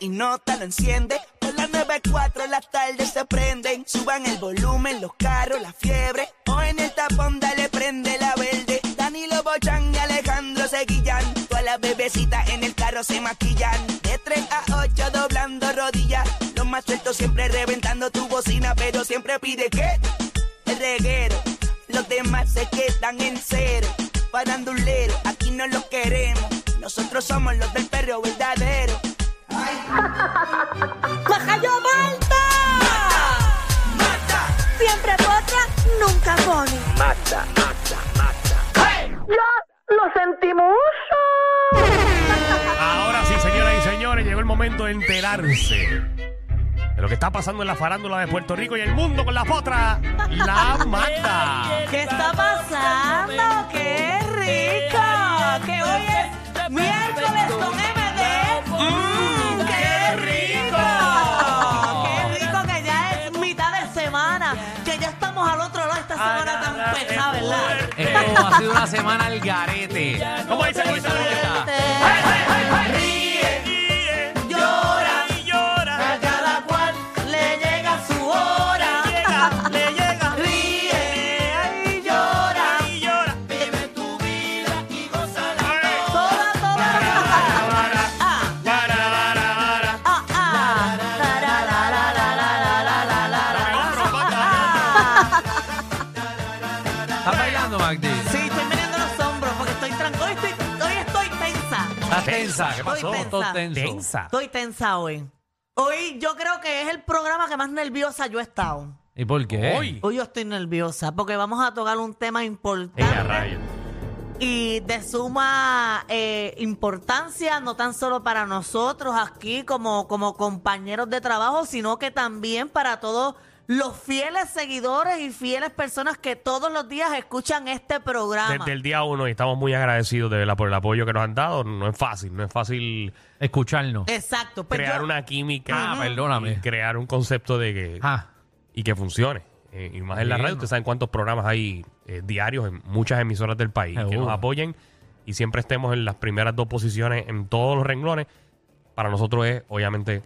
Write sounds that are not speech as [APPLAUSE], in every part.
y nota lo enciende. Por las 94 las tardes se prenden. Suban el volumen, los carros, la fiebre. O en el tapón dale prende la verde. Danilo Bochan y Alejandro Seguillan. Todas las bebecitas en el carro se maquillan. De 3 a 8 doblando rodillas. Los más sueltos siempre reventando tu bocina. Pero siempre pide que el reguero. Los demás se quedan en cero. Parandulero, aquí no los queremos. Nosotros somos los del perro verdadero. ¡Majayo Malta! Siempre potra, nunca pone. ¡Lo sentimos! Ahora sí, señoras y señores, llegó el momento de enterarse de lo que está pasando en la farándula de Puerto Rico y el mundo con la potra, la Magda. ¿Qué está pasando? ¡Qué rico! Que hoy es miércoles con MD. Ha sido una semana al garete. ¿Cómo dice? ¿Cómo dice? Magdi? Sí, estoy mirando los hombros porque estoy tranquila. Hoy estoy, hoy estoy tensa. ¿Estás tensa? ¿Qué Estoy pasó? tensa. Todo tenso. Tensa. Estoy tensa hoy. Hoy yo creo que es el programa que más nerviosa yo he estado. ¿Y por qué? Hoy. Hoy yo estoy nerviosa porque vamos a tocar un tema Ella, importante y de suma eh, importancia, no tan solo para nosotros aquí como, como compañeros de trabajo, sino que también para todos los fieles seguidores y fieles personas que todos los días escuchan este programa. Desde el día uno y estamos muy agradecidos de verdad por el apoyo que nos han dado. No es fácil, no es fácil Escucharnos. Exacto. pues crear yo- una química, Ah, perdóname. y crear un concepto de que Ah, y que funcione. Eh, y más en la radio, ustedes saben cuántos programas hay eh, diarios en muchas emisoras del país que nos apoyen y siempre estemos en las primeras dos posiciones en todos los renglones. Para nosotros es, obviamente,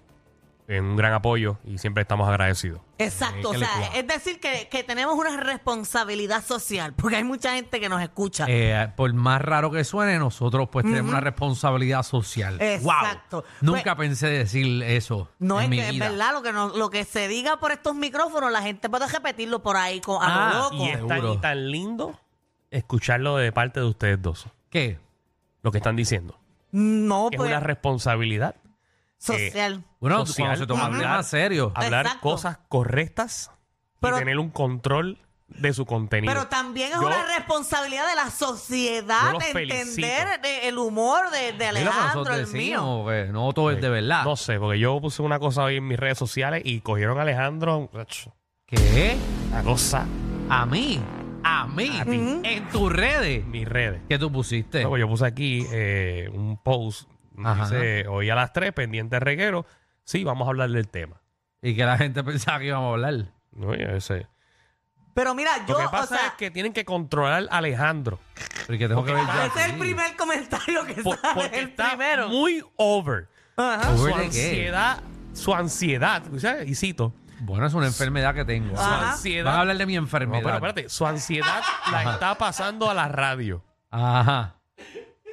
eh, un gran apoyo y siempre estamos agradecidos. Exacto, Eh, o ¿qué le sea, es decir, que, que tenemos una responsabilidad social, porque hay mucha gente que nos escucha. eh, por más raro que suene, nosotros pues tenemos una responsabilidad social. Exacto. Wow. Nunca Pues- pensé decir eso no en es mi que es vida. verdad lo que no- lo que se diga por estos micrófonos, la gente puede repetirlo por ahí con, a lo Ah, loco. Y es tan, y tan lindo escucharlo de parte de ustedes dos, ¿Qué? lo que están diciendo. No, Es pues, una responsabilidad social. Bueno, Social. cuando se toma Ujú. más serio. hablar Exacto. cosas correctas Pero- y tener un control de su contenido. Pero también es Yo- una responsabilidad de la yo sociedad los de felicito. entender de- el humor de, de Mira, Alejandro, nosotros el mío. decimos que no todo es de verdad. No sé, porque yo puse una cosa hoy en mis redes sociales y cogieron a Alejandro. ach, ¿Qué? Una cosa ¿A mí? ¿A mí? A ti. ¿En tus redes? mis redes. ¿Qué tú pusiste? Luego yo puse aquí eh, un post. Dice, hoy a las 3, pendiente reguero. Sí, vamos a hablar del tema. Y que la gente [LAUGHS] pensaba que íbamos a hablar. ese- Pero mira, yo, Lo que o pasa sea, es que tienen que controlar a Alejandro. Porque tengo que ver ese es el primer comentario que por- sale, porque el está primero. muy over. Ajá. ¿Over Su de qué? ansiedad, su ansiedad. Y cito, Bueno, es una enfermedad que tengo. su Ajá. ansiedad. Van a hablar de mi No, enfermedad. pero espérate, su ansiedad la está pasando a la radio. Ajá.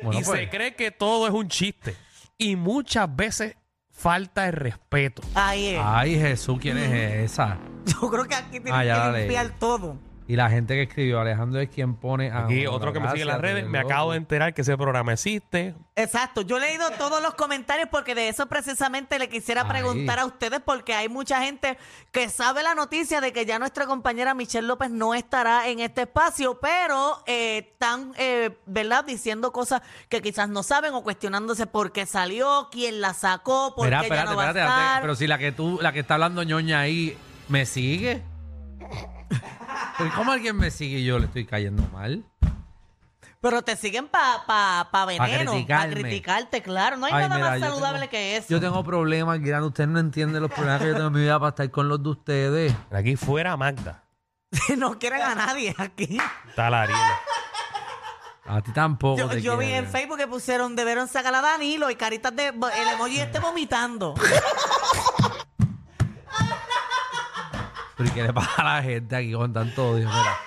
Bueno, y pues. se cree que todo es un chiste. Y muchas veces falta el respeto. Ahí es. Ay, Jesús, ¿quién es esa? Yo creo que aquí tienen Ah, ya la que leí. limpiar todo. Y la gente que escribió, Alejandro es quien pone a. Aquí otro que me sigue en las redes, me acabo de enterar que ese programa existe. Exacto, yo he leído todos los comentarios porque de eso precisamente le quisiera Ahí. preguntar a ustedes porque hay mucha gente que sabe la noticia de que ya nuestra compañera Michelle López no estará en este espacio, pero eh, están, eh, ¿verdad?, diciendo cosas que quizás no saben o cuestionándose por qué salió, quién la sacó, por Mira, qué espérate, ya no va a espérate, estar. Pero si la que tú, la que está hablando ñoña ahí, ¿me sigue? Pero ¿cómo alguien me sigue y yo le estoy cayendo mal? Pero te siguen para pa, pa veneno, para criticarme. criticarte, claro. No hay Ay, nada mira, más yo saludable tengo- que eso. Yo tengo problemas grandes. Ustedes no entienden los problemas que yo tengo en mi vida para estar con los de ustedes. Aquí fuera Magda. [LAUGHS] no quieren a nadie aquí. Está la Ariela. A ti tampoco. Yo, te yo vi quieren. en Facebook que pusieron, debieron sacar a Danilo y caritas de el emoji este vomitando. [LAUGHS] Pero ¿y qué le pasa a la gente aquí con tanto odio? Mira,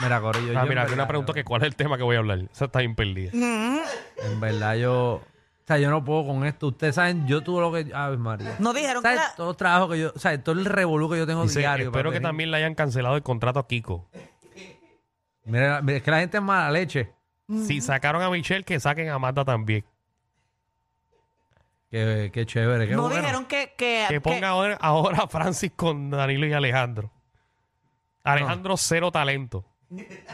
mira, Corillo. yo Ah, en mira, aquí una verdad, pregunta que cuál es el tema que voy a hablar. Esa está bien perdida. En verdad, yo. O sea, yo no puedo con esto. Ustedes saben, yo tuve lo que. Ay, María. No dijeron que ¿Sabes? la- Todo el trabajo que yo. O sea, todo el revolú que yo tengo Dice, diario. espero para que venir. también le hayan cancelado el contrato a Kiko. Mira, mira, es que la gente es mala leche. Si sacaron a Michelle, que saquen a Marta también. Qué, qué chévere. Qué no bueno. dijeron que, que, Que ponga ahora, ahora a Francis con Danilo y Alejandro. Alejandro, cero talento.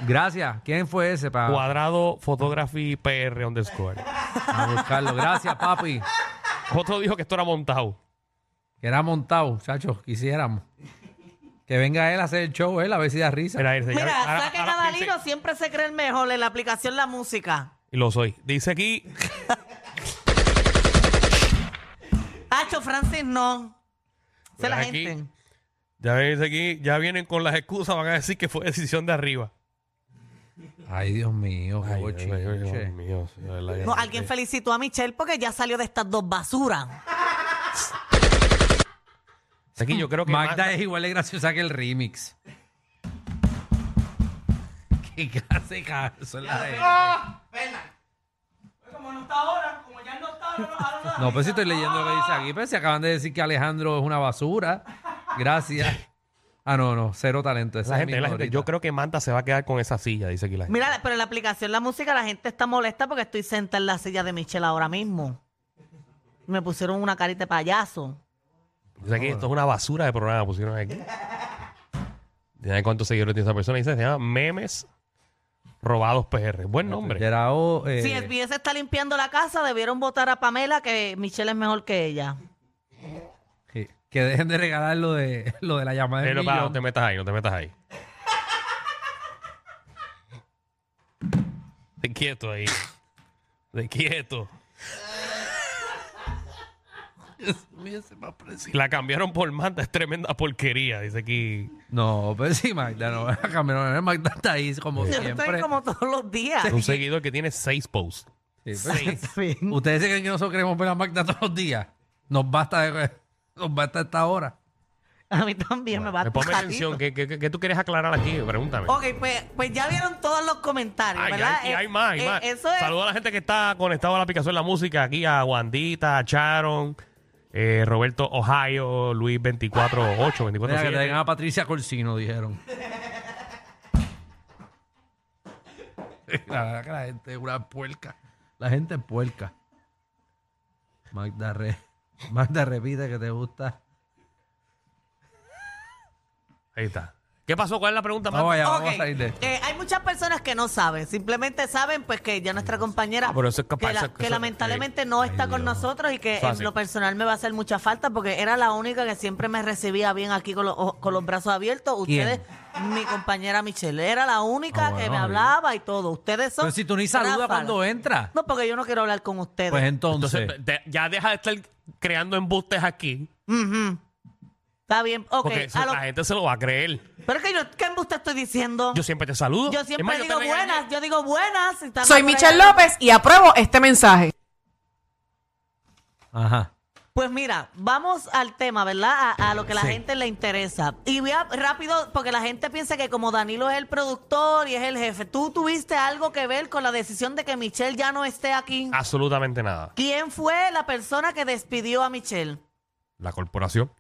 Gracias. ¿Quién fue ese para Cuadrado Photography PR underscore. buscarlo? Gracias, papi. Otro dijo que esto era montado. Que era montado, muchachos. Quisiéramos. Que venga él a hacer el show, él, a ver si da risa. Mira, Mira, ahora- saquen ahora a dice- Danilo, siempre se cree el mejor en la aplicación La Música. Y lo soy. Dice aquí, Francis, no. Sé la aquí. gente. ya aquí, ya vienen con las excusas, van a decir que fue decisión de arriba. Ay, Dios mío, qué Ay, bochinche. Dios mío, Dios No, alguien felicitó a Michelle porque ya salió de estas dos basuras. Aquí yo creo que Magda Magda- es igual de graciosa que el remix. [LAUGHS] Qué clase de caso la de- Como no está ahora, no pues si estoy leyendo lo que dice aquí, pero si acaban de decir que Alejandro es una basura. Gracias. Ah, no, no, cero talento. Esa la gente, la gente, yo creo que Manta se va a quedar con esa silla, dice aquí la gente. Mira, pero en la aplicación La Música la gente está molesta porque estoy sentada en la silla de Michelle ahora mismo. Me pusieron una carita de payaso. Dice aquí, esto es una basura de programa, pusieron aquí. Cuántos seguidores tiene esa persona. Dice, se llama Memes Robados PR. Buen nombre. Gerao, eh, Si SBS está limpiando la casa, debieron votar a Pamela que Michelle es mejor que ella. que, que dejen de regalar lo de, lo de la llamada del Pero para, no millón. te metas ahí, no te metas ahí. De quieto ahí. De quieto. La cambiaron por Manta, es tremenda porquería, dice aquí. No, pues sí, Magda, no. Magda, Magda está ahí como Yo siempre. estoy como todos los días. Un seguidor que tiene seis posts. Sí, pues, Seis. Ustedes se creen que nosotros queremos ver a Magda todos los días. Nos basta, nos basta esta hora. A mí también me va a ponme tocar. atención, ¿qué, qué, qué- qué tú quieres aclarar aquí? Pregúntame. Ok, pues, pues ya vieron todos los comentarios, Ay, ¿verdad? ay, y hay Eh, más, hay eh, más. Eso es. Saludos a la gente que está conectado a la aplicación de la música. Aquí a Wandita, a Charon, eh, Roberto Ohio, Luis 248, Mira, que 24 traigan a Patricia Corsino, dijeron. [LAUGHS] la verdad que la gente es una puerca. La gente es puerca. Magda, re, Magda repite que te gusta. Ahí está. ¿Qué pasó? ¿Cuál es la pregunta? Vamos Marta? allá, Ok, vamos a salir de esto. eh, hay muchas personas que no saben, simplemente saben pues que ya nuestra compañera Ah, pero eso es capaz, que, la- eso- que eso- lamentablemente no está con nosotros y que Eso en así. lo personal me va a hacer mucha falta porque era la única que siempre me recibía bien aquí con los, ojos- con los brazos abiertos. ¿Quién? Ustedes, mi compañera Michelle, era la única Ah, que bueno, me hablaba y todo. Ustedes son Pero si tú ni saludas cuando entras. No, porque yo no quiero hablar con ustedes. Pues entonces. Entonces, te- ya deja de estar creando embustes aquí. Ujú. Está bien, ok. Porque se- a lo- la gente se lo va a creer. Pero es que yo, ¿qué embuste estoy diciendo? Yo siempre te saludo. Yo Es siempre más, yo digo te regañé. buenas, yo digo buenas. si están Soy por Michelle. López y apruebo este mensaje. Ajá. Pues mira, vamos al tema, ¿verdad? A, a lo que la Sí. gente le interesa. Y voy a rápido, porque la gente piensa que como Danilo es el productor y es el jefe, ¿tú tuviste algo que ver con la decisión de que Michelle ya no esté aquí? Absolutamente nada. ¿Quién fue la persona que despidió a Michelle? La corporación.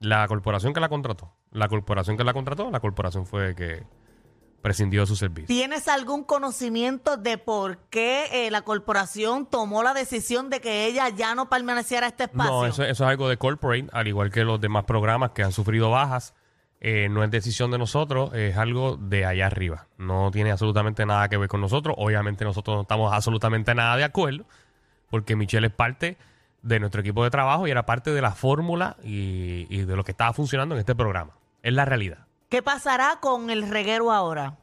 La corporación que la contrató. La corporación que la contrató, la corporación fue que prescindió de su servicio. ¿Tienes algún conocimiento de por qué eh, la corporación tomó la decisión de que ella ya no permaneciera a este espacio? No, eso, eso es algo de corporate, al igual que los demás programas que han sufrido bajas. Eh, no es decisión de nosotros, es algo de allá arriba. No tiene absolutamente nada que ver con nosotros. Obviamente nosotros no estamos absolutamente nada de acuerdo, porque Michelle es parte de nuestro equipo de trabajo y era parte de la fórmula y, y de lo que estaba funcionando en este programa. Es la realidad. ¿Qué pasará con el reguero ahora?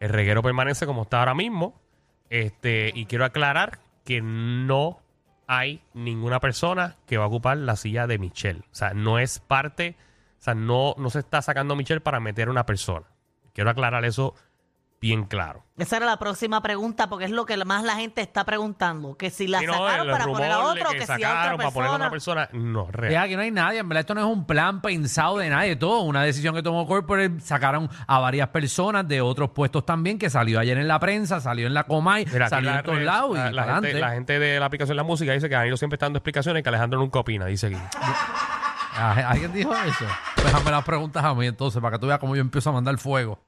El reguero permanece como está ahora mismo. Este, y quiero aclarar que no hay ninguna persona que va a ocupar la silla de Michelle. O sea, no es parte, o sea, no, no se está sacando Michelle para meter a una persona. Quiero aclarar eso bien claro. Esa era la próxima pregunta porque es lo que más la gente está preguntando. Que si la Y no, sacaron el para poner a de otro, que, si a otra sacaron para poner a otra persona. persona, no, Es real. aquí no hay nadie, en verdad esto no es un plan pensado de nadie, todo una decisión que tomó Corporate, sacaron a varias personas de otros puestos también, que salió ayer en la prensa, salió en la Comay, Mira, aquí salió la, en todos lados y la, gente, adelante. la gente de la aplicación de la música dice que Danilo siempre está dando explicaciones y que Alejandro nunca opina, dice aquí. Ah, ¿Alguien dijo eso? Déjame las preguntas a mí entonces, para que tú veas cómo yo empiezo a mandar fuego.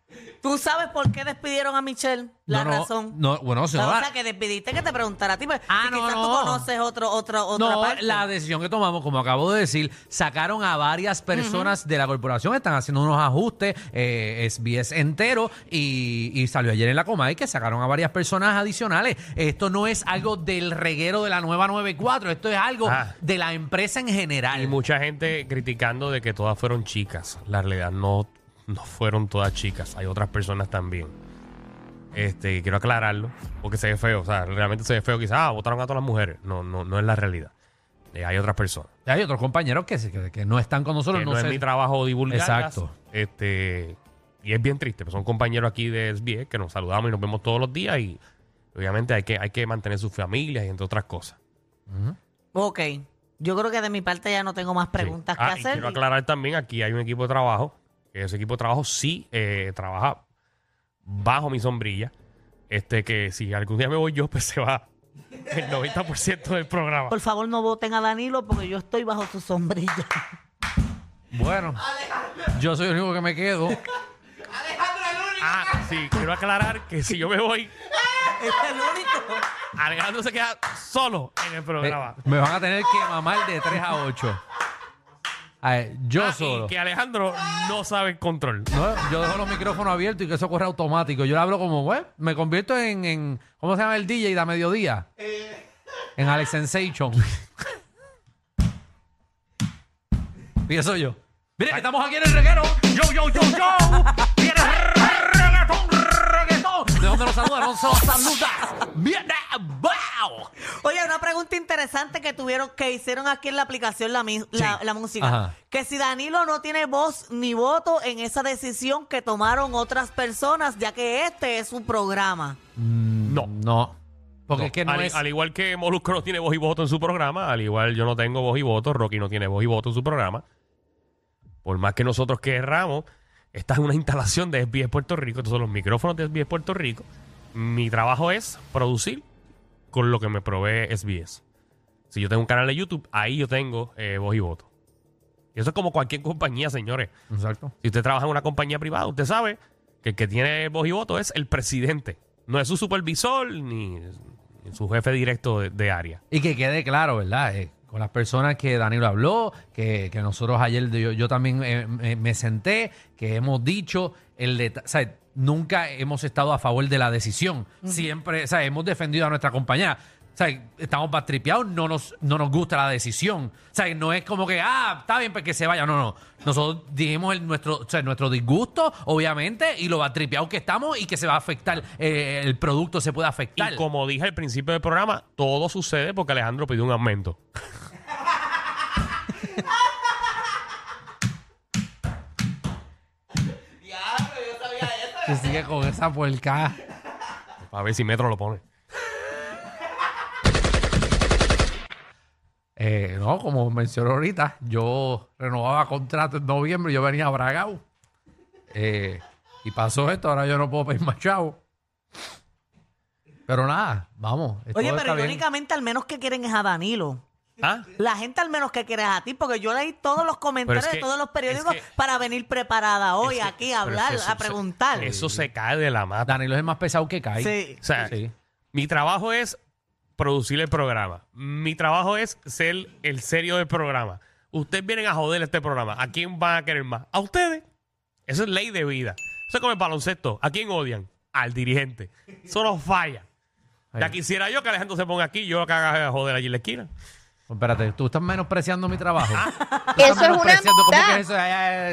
¿Tú sabes por qué despidieron a Michelle? La No, no, razón. no, bueno, si no, la- sea, que despidiste que te preguntara a ti. pues, Ah, no, quizás no. tú conoces otro, otro, otra No, parte. la decisión que tomamos, como acabo de decir, sacaron a varias personas de la corporación, están haciendo unos ajustes, eh, SBS entero, y, y salió ayer en la Comay que sacaron a varias personas adicionales. Esto no es algo del reguero de la nueva 94, esto es algo Ah. de la empresa en general. Y mucha gente criticando de que todas fueron chicas. La realidad no, no fueron todas chicas. Hay otras personas también. Este, quiero aclararlo, porque se ve feo. O sea, realmente se ve feo. Quizás ah, votaron a todas las mujeres. No, no, no es la realidad. Eh, hay otras personas. Y Hay otros compañeros que, se- que, que no están con nosotros. Que no no, es sé- mi trabajo divulgarlas. Exacto. Este, y es bien triste. Pues son compañeros aquí de SBS que nos saludamos y nos vemos todos los días. Y obviamente hay que, hay que mantener sus familias y entre otras cosas. Ok. Yo creo que de mi parte ya no tengo más preguntas Sí. Ah, que y hacer. quiero aclarar también, aquí hay un equipo de trabajo, ese equipo de trabajo sí eh, trabaja bajo mi sombrilla. Este que si algún día me voy yo, [LAUGHS] pues se va el 90% del programa. Por favor, no voten a Danilo porque yo estoy bajo su sombrilla. Bueno, yo soy el único que me quedo. Ah, sí, quiero aclarar que si yo me voy, es el único. Alejandro se queda solo en el Eh, programa. me van a tener que mamar de 3 a 8. A ver, yo Ah, solo. Y que Alejandro no sabe el control. No, yo dejo los micrófonos abiertos y que eso corre automático. Yo le hablo como, bueno, me convierto en, en- ¿cómo se llama el DJ de a mediodía? En Alex Sensation. y eso yo. Mire, estamos aquí en el reguero. Yo, yo, yo, yo. Dónde nos saluda? ¿Dónde nos saluda? Viene, wow. Oye, una pregunta interesante que tuvieron, que hicieron aquí en la aplicación la, mi- la, la música. Ajá. Que si Danilo no tiene voz ni voto en esa decisión que tomaron otras personas, ya que este es un programa. No. No. Porque No. es que no al, es... al igual que Molusco no tiene voz y voto en su programa, al igual yo no tengo voz y voto, Rocky no tiene voz y voto en su programa. Por más que nosotros querramos, esta es una instalación de SBS Puerto Rico, estos son los micrófonos de SBS Puerto Rico. Mi trabajo es producir con lo que me provee SBS. Si yo tengo un canal de YouTube, ahí yo tengo eh, voz y voto. Y eso es como cualquier compañía, señores. Exacto. Si usted trabaja en una compañía privada, usted sabe que el que tiene voz y voto es el presidente. No es su supervisor ni, su jefe directo de, de área. Y que quede claro, ¿verdad? Eh, con las personas que Danilo habló, que, que nosotros ayer, yo, yo también eh, me, me senté, que hemos dicho, el o sea, nunca hemos estado a favor de la decisión. Siempre, o sea, hemos defendido a nuestra compañía. O sea, estamos bastripeados, no nos, no nos gusta la decisión. O sea, no es como que, ah, está bien, pues que se vaya. No, no. Nosotros dijimos el, nuestro, o sea, nuestro disgusto, obviamente, y lo batripeados que estamos y que se va a afectar, eh, el producto se puede afectar. Y como dije al principio del programa, todo sucede porque Alejandro pidió un aumento. Que sigue con esa puerca. A ver si Metro lo pone. Eh, no, como mencionó ahorita, yo renovaba contrato en noviembre y yo venía a Bragao. Eh, y pasó esto, ahora yo no puedo pedir más chavo. Pero nada, vamos. Oye, pero bien. irónicamente al menos que quieren es a Danilo. ¿Ah? La gente al menos que quiere es a ti, porque yo leí todos los comentarios Pero es que- de todos los periódicos es que- para venir preparada hoy Es que- aquí a hablar, que eso a se- preguntar. Eso se cae de la mata. Danilo es el más pesado que cae. Sí. O sea, Sí. mi trabajo es producir el programa. Mi trabajo es ser el serio del programa. Ustedes vienen a joder este programa. ¿A quién van a querer más? A ustedes. Eso es ley de vida. Eso es como el baloncesto. ¿A quién odian? Al dirigente. Eso no falla. Ya quisiera yo que Alejandro se ponga aquí y yo lo que haga joder allí en la esquina. Espérate, tú estás menospreciando mi trabajo. [LAUGHS] Tú estás Eso es una menospreciando, ¿Cómo amistad. que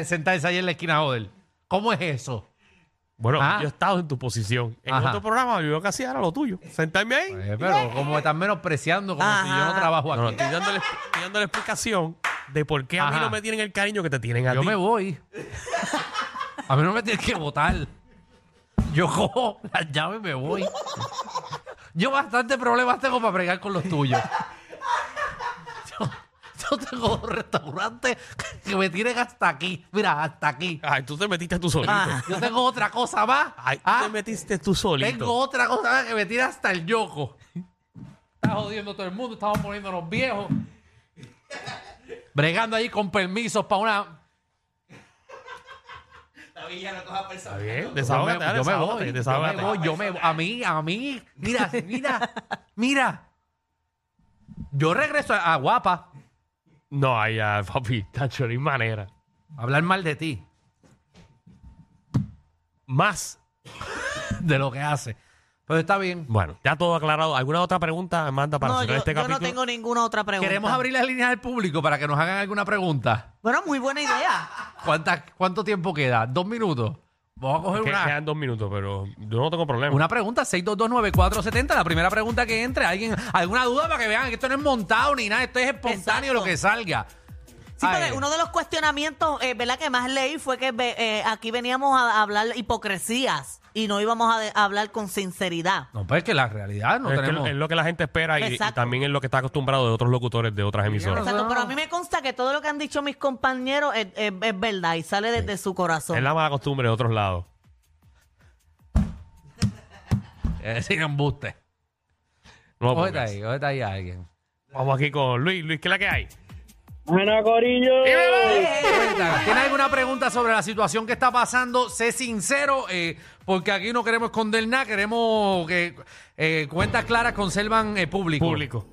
es eso? Sentarse ahí en la esquina, joder. ¿Cómo es eso? Bueno, Ah. yo he estado en tu posición. En Ajá. otro programa yo hacía era lo tuyo. Sentarme ahí. Eh, pero como me estás menospreciando, como si yo no Ajá. trabajo No, no, aquí. estoy dándole, estoy dándole explicación de por qué a mí Ajá. no me tienen el cariño que te tienen a Yo ti. me voy. A mí no me tienes que votar. Yo cojo [LAUGHS] las llaves y me voy. Yo bastante problemas tengo para bregar con los tuyos. Yo, [LAUGHS] yo tengo dos restaurantes [LAUGHS] que me tienen hasta aquí. Mira, hasta aquí. Ay, tú te metiste tú solito. Ah. Yo tengo otra cosa más. Ay, tú Ah, te metiste tú solito. tengo otra cosa más que me tira hasta el yoco. Está jodiendo todo el mundo. Estamos poniéndonos viejos. Bregando ahí con permisos para una. Está bien, Yo me, desahógate, dale, yo me desahógate, voy, yo me voy, yo me a mí, a mí, mira, mira, mira. Yo regreso a, a Guapa No, ay, ya, papi, [LAUGHS] tacho, no hay manera. hablar mal de ti, Más. [LAUGHS] de lo que hace. Pero está bien. Bueno, ya todo aclarado. ¿Alguna otra pregunta, Amanda, para No, cerrar yo, este yo no capítulo? tengo ninguna otra pregunta. Queremos abrir las líneas al público para que nos hagan alguna pregunta. Bueno, muy buena idea. ¿Cuánta, ¿Cuánto tiempo queda? ¿Dos minutos? Vamos a coger Que- una, Quedan dos minutos, pero yo no tengo problema. una pregunta, 6229470. La primera pregunta que entre. ¿Alguien, ¿Alguna duda para que vean que esto no es montado ni nada? Esto es espontáneo Exacto. lo que salga. Sí, Ay, porque uno de los cuestionamientos, eh, ¿verdad? Que más leí fue que eh, aquí veníamos a hablar hipocresías y no íbamos a, de- a hablar con sinceridad. No, pues que la realidad no es, que tenemos... es lo que la gente espera y, y Exacto. también es lo que está acostumbrado de otros locutores de otras emisoras. Exacto, pero a mí me consta que todo lo que han dicho mis compañeros es, es- es verdad y sale desde su corazón. Es la mala costumbre de otros lados. [LAUGHS] Es decir, embuste. No lo Cógete pongas. ahí, cógete ahí a alguien. Vamos aquí con Luis. Luis, ¿qué es la que hay? Buena, Corillo. ¿Tienes alguna pregunta sobre la situación que está pasando? Sé sincero, eh, porque aquí no queremos esconder nada, queremos que eh, cuentas claras conservan eh, público. Público.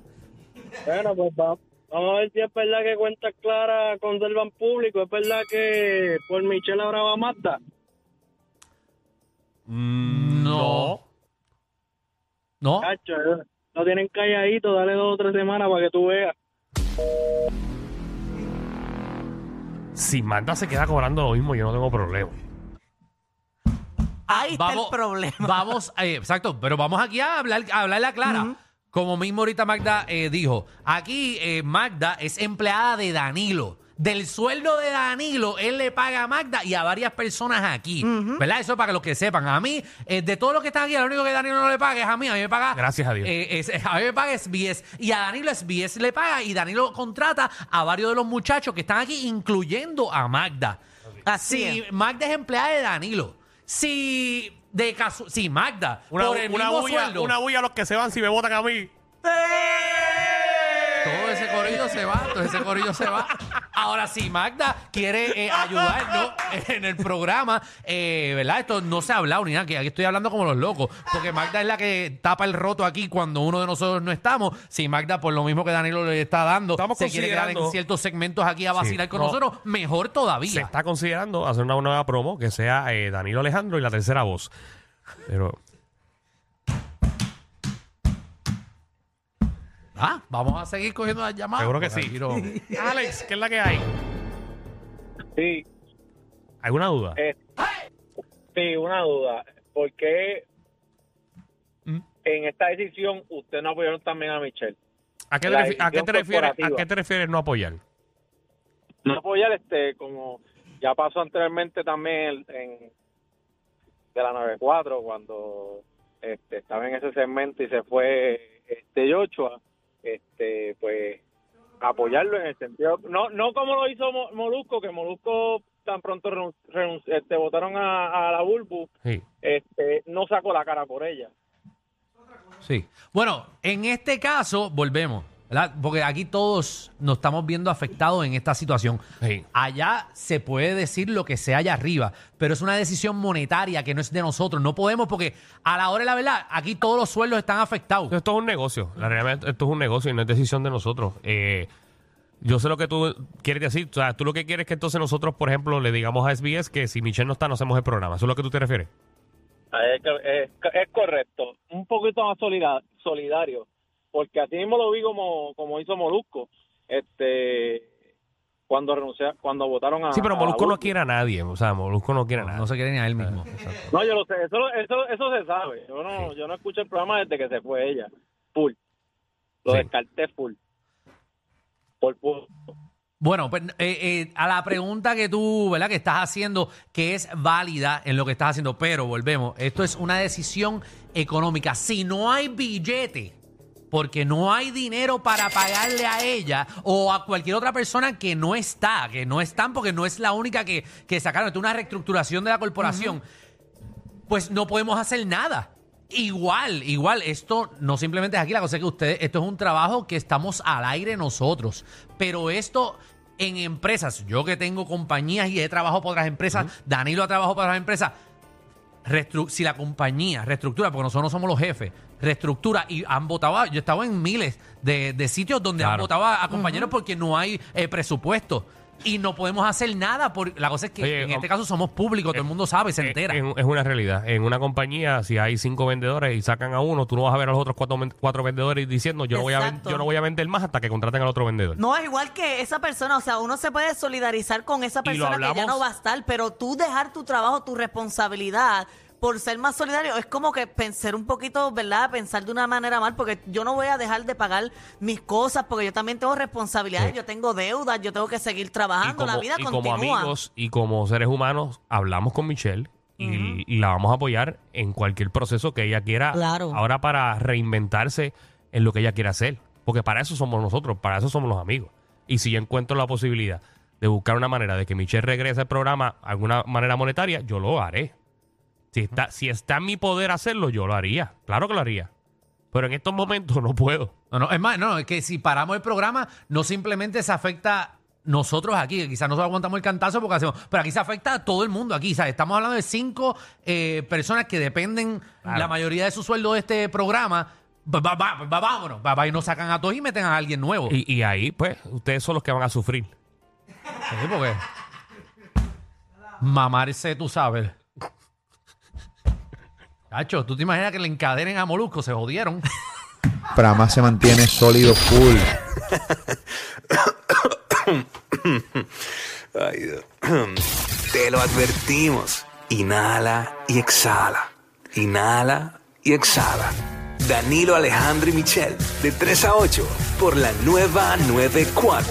Bueno, pues va- vamos a ver si es verdad que cuentas claras conservan público. Es verdad que por Michelle ahora va Mazda. No. ¿No? Cacho, eh, lo tienen calladito. Dale dos o tres semanas para que tú veas. Si Magda se queda cobrando lo mismo, yo no tengo problema. Ahí está el problema. Vamos, eh, exacto, pero vamos aquí a hablar, a hablarle a Clara. Como mismo ahorita Magda eh, dijo, aquí eh, Magda es empleada de Danilo. Del sueldo de Danilo, él le paga a Magda y a varias personas aquí. ¿Verdad? Eso para que los que sepan. A mí, eh, de todos los que están aquí, lo único que Danilo no le paga es a mí. A mí me paga. Gracias a Dios. eh, es- [LAUGHS] a mí me paga SBS. Y a Danilo SBS le paga. Y Danilo contrata a varios de los muchachos que están aquí, incluyendo a Magda. Así Si es. Magda es empleada de Danilo. Si de caso, si Magda Una, por el una mismo bulla, sueldo, una bulla a los que se van si me votan a mí. Todo ese corillo se va, todo ese corillo se va. Ahora si Magda quiere eh, ayudarnos [LAUGHS] en el programa, eh, ¿verdad? Esto no se ha hablado ni nada, que aquí estoy hablando como los locos, porque Magda es la que tapa el roto aquí cuando uno de nosotros no estamos. Si Magda, por lo mismo que Danilo le está dando, Estamos se quiere quedar en considerando- ciertos segmentos aquí a vacilar con no. nosotros, mejor Se todavía. está considerando hacer una nueva promo que sea eh, Danilo Alejandro y la tercera voz. Pero Ah, vamos a seguir cogiendo las llamadas. seguro que porque sí. no- [LAUGHS] Alex, ¿qué es la que hay? Sí, ¿Alguna duda? eh, sí, una duda. ¿Por qué ¿Mm? en esta decisión usted no apoyaron también a Michelle? ¿A qué, te la refi- a qué te decisión refieres, ¿A corporativa. qué te refieres no apoyar? No apoyar, este, como ya pasó anteriormente también en, de la 94, cuando este, estaba en ese segmento y se fue este Yochoa, este, pues apoyarlo en el sentido, no no como lo hizo Mo- Molusco, que Molusco tan pronto renun- renun- este, votaron a, a la Bulbu, Sí. este, no sacó la cara por ella. Sí. Bueno, en este caso, volvemos, ¿verdad? Porque aquí todos nos estamos viendo afectados en esta situación. Sí. Allá se puede decir lo que sea allá arriba, pero es una decisión monetaria que no es de nosotros. No podemos porque a la hora de la verdad, aquí todos los sueldos están afectados. Esto es un negocio. La realidad, esto es un negocio y no es decisión de nosotros. Eh, yo sé lo que tú quieres decir. O sea, tú lo que quieres es que entonces nosotros, por ejemplo, le digamos a SBS que si Michelle no está, no hacemos el programa. ¿Eso es lo que tú te refieres? Es, es- es correcto, un poquito más solida- solidario, porque así mismo lo vi como, como hizo Molusco, este, cuando renunció, cuando votaron a... Sí, pero a Molusco no quiere a nadie. O sea, Molusco no quiere a No, nadie. no se quiere ni a él mismo. Exacto. No, yo lo sé, eso, eso, eso se sabe. Yo no, yo no escucho el programa desde que se fue ella, full, lo Sí. descarté full, por punto. Bueno, pues eh, eh, a la pregunta que tú, ¿verdad? Que estás haciendo, que es válida en lo que estás haciendo, pero volvemos, esto es una decisión económica. Si no hay billete, porque no hay dinero para pagarle a ella o a cualquier otra persona que no está, que no están porque no es la única que, que sacaron, esto es una reestructuración de la corporación, pues no podemos hacer nada. Igual, igual, esto no simplemente es aquí, la cosa es que ustedes, esto es un trabajo que estamos al aire nosotros, pero esto en empresas, yo que tengo compañías y he trabajado por otras empresas, Danilo ha trabajado para otras empresas, restru- si la compañía reestructura, porque nosotros no somos los jefes, reestructura y han votado, yo he estado en miles de, de sitios donde han votado a, a compañeros porque no hay eh, presupuesto. Y no podemos hacer nada. Por, la cosa es que Oye, en este caso somos públicos, todo el mundo sabe, se Eh, entera. en- es una realidad. En una compañía, si hay cinco vendedores y sacan a uno, tú no vas a ver a los otros cuatro, ven- cuatro vendedores diciendo yo no, voy a ven- Exacto. yo no voy a vender más hasta que contraten al otro vendedor. No, es igual que esa persona, o sea, uno se puede solidarizar con esa Y lo persona que ya hablamos- no va a estar, pero tú dejar tu trabajo, tu responsabilidad por ser más solidario, es como que pensar un poquito, ¿verdad? Pensar de una manera mal, porque yo no voy a dejar de pagar mis cosas, porque yo también tengo responsabilidades, Sí. yo tengo deudas, yo tengo que seguir trabajando, la vida y continúa. como amigos y como seres humanos, hablamos con Michelle y, y la vamos a apoyar en cualquier proceso que ella quiera Claro. ahora para reinventarse en lo que ella quiera hacer. Porque para eso somos nosotros, para eso somos los amigos. Y si yo encuentro la posibilidad de buscar una manera de que Michelle regrese al programa, alguna manera monetaria, yo lo haré. Si está, si está en mi poder hacerlo, yo lo haría. Claro que lo haría. Pero en estos momentos no puedo. No, no, es más, no, es que si paramos el programa, no simplemente se afecta nosotros aquí, que quizás nosotros aguantamos el cantazo porque hacemos, pero aquí se afecta a todo el mundo aquí, ¿sabes? Estamos hablando de cinco eh, personas que dependen la mayoría de su sueldo de este programa. Va, va, va, va, vámonos, y nos sacan a todos y meten a alguien nuevo. Y, y ahí, pues, ustedes son los que van a sufrir. Sí, porque mamarse, tú sabes. Cacho, ¿tú te imaginas que le encadenen a Molusco? Se jodieron. [LAUGHS] Prama se mantiene sólido full. [COUGHS] Ay, Dios. [COUGHS] Te lo advertimos. Inhala y exhala. Inhala y exhala. Danilo Alejandro y Michel, de 3 a 8, por la nueva 94.